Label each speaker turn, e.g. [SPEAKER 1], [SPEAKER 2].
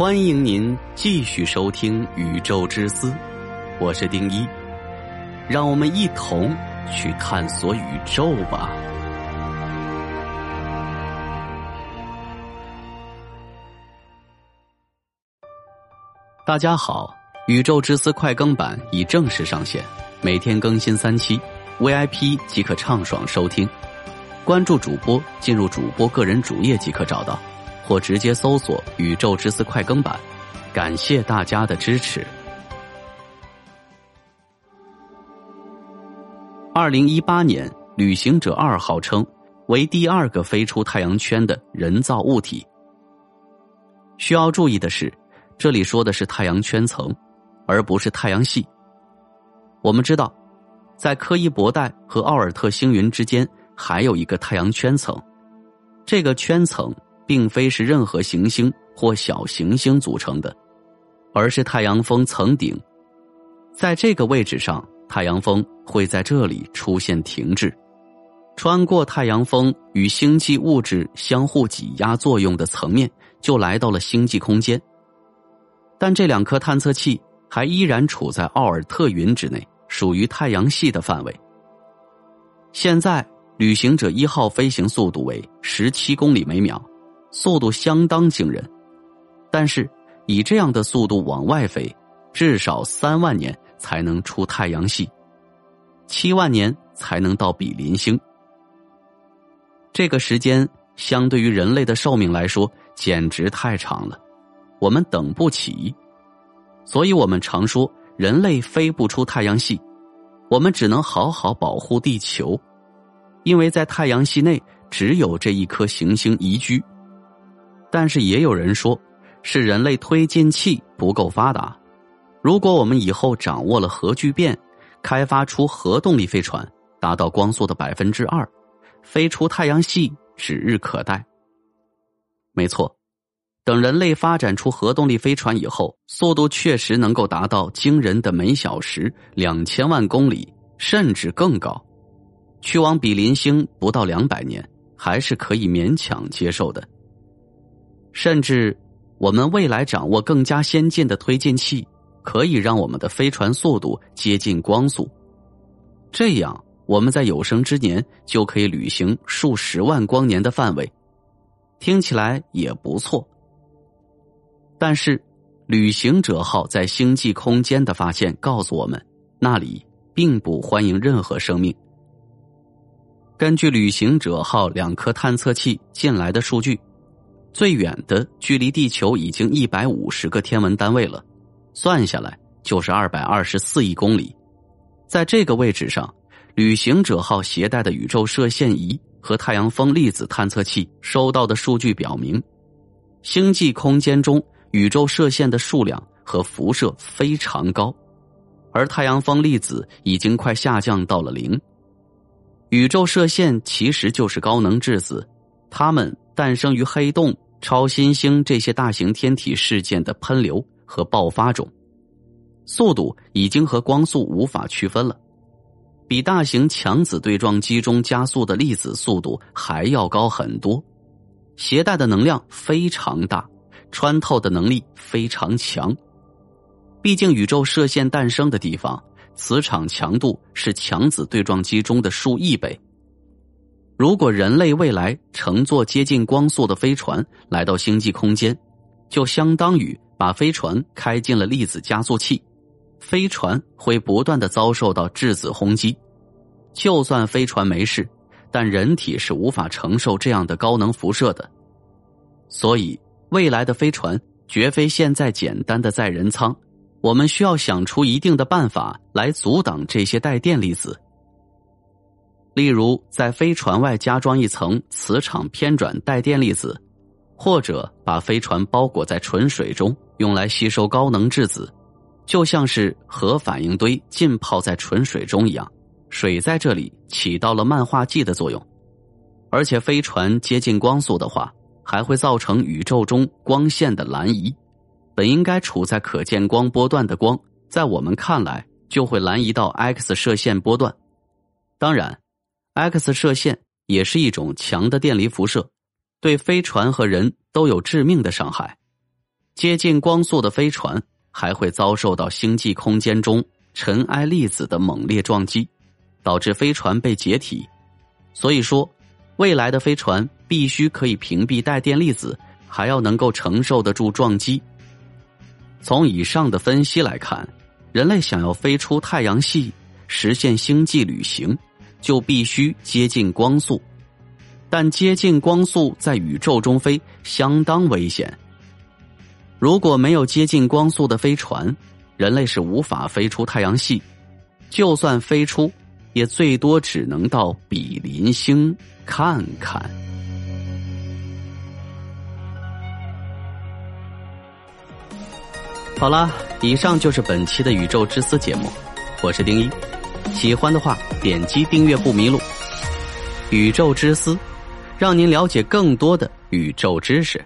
[SPEAKER 1] 欢迎您继续收听《宇宙之思》，我是丁一，让我们一同去探索宇宙吧。大家好，《宇宙之思》快更版已正式上线，每天更新三期，VIP 即可畅爽收听。关注主播，进入主播个人主页即可找到。或直接搜索《宇宙之思》快更版，感谢大家的支持。二零一八年，旅行者二号称为第二个飞出太阳圈的人造物体。需要注意的是，这里说的是太阳圈层，而不是太阳系。我们知道，在柯伊伯带和奥尔特星云之间还有一个太阳圈层，这个圈层。并非是任何行星或小行星组成的，而是太阳风层顶。在这个位置上，太阳风会在这里出现停滞，穿过太阳风与星际物质相互挤压作用的层面，就来到了星际空间。但这两颗探测器还依然处在奥尔特云之内，属于太阳系的范围。现在，旅行者一号飞行速度为十七公里每秒。速度相当惊人，但是以这样的速度往外飞，至少三万年才能出太阳系，七万年才能到比邻星。这个时间相对于人类的寿命来说，简直太长了，我们等不起。所以我们常说，人类飞不出太阳系，我们只能好好保护地球，因为在太阳系内只有这一颗行星宜居。但是也有人说，是人类推进器不够发达。如果我们以后掌握了核聚变，开发出核动力飞船，达到光速的百分之二，飞出太阳系指日可待。没错，等人类发展出核动力飞船以后，速度确实能够达到惊人的每小时两千万公里，甚至更高。去往比邻星不到两百年，还是可以勉强接受的。甚至，我们未来掌握更加先进的推进器，可以让我们的飞船速度接近光速。这样，我们在有生之年就可以旅行数十万光年的范围，听起来也不错。但是，旅行者号在星际空间的发现告诉我们，那里并不欢迎任何生命。根据旅行者号两颗探测器进来的数据。最远的距离地球已经一百五十个天文单位了，算下来就是二百二十四亿公里。在这个位置上，旅行者号携带的宇宙射线仪和太阳风粒子探测器收到的数据表明，星际空间中宇宙射线的数量和辐射非常高，而太阳风粒子已经快下降到了零。宇宙射线其实就是高能质子，它们。诞生于黑洞、超新星这些大型天体事件的喷流和爆发中，速度已经和光速无法区分了，比大型强子对撞机中加速的粒子速度还要高很多，携带的能量非常大，穿透的能力非常强。毕竟宇宙射线诞生的地方，磁场强度是强子对撞机中的数亿倍。如果人类未来乘坐接近光速的飞船来到星际空间，就相当于把飞船开进了粒子加速器，飞船会不断的遭受到质子轰击。就算飞船没事，但人体是无法承受这样的高能辐射的。所以，未来的飞船绝非现在简单的载人舱，我们需要想出一定的办法来阻挡这些带电粒子。例如，在飞船外加装一层磁场偏转带电粒子，或者把飞船包裹在纯水中，用来吸收高能质子，就像是核反应堆浸泡在纯水中一样，水在这里起到了漫化剂的作用。而且，飞船接近光速的话，还会造成宇宙中光线的蓝移，本应该处在可见光波段的光，在我们看来就会蓝移到 X 射线波段。当然。X 射线也是一种强的电离辐射，对飞船和人都有致命的伤害。接近光速的飞船还会遭受到星际空间中尘埃粒子的猛烈撞击，导致飞船被解体。所以说，未来的飞船必须可以屏蔽带电粒子，还要能够承受得住撞击。从以上的分析来看，人类想要飞出太阳系，实现星际旅行，就必须接近光速。但接近光速在宇宙中飞相当危险。如果没有接近光速的飞船，人类是无法飞出太阳系。就算飞出，也最多只能到比邻星看看。好了，以上就是本期的《宇宙之思》节目，我是丁一。喜欢的话，点击订阅不迷路。《宇宙之思》。让您了解更多的宇宙知识。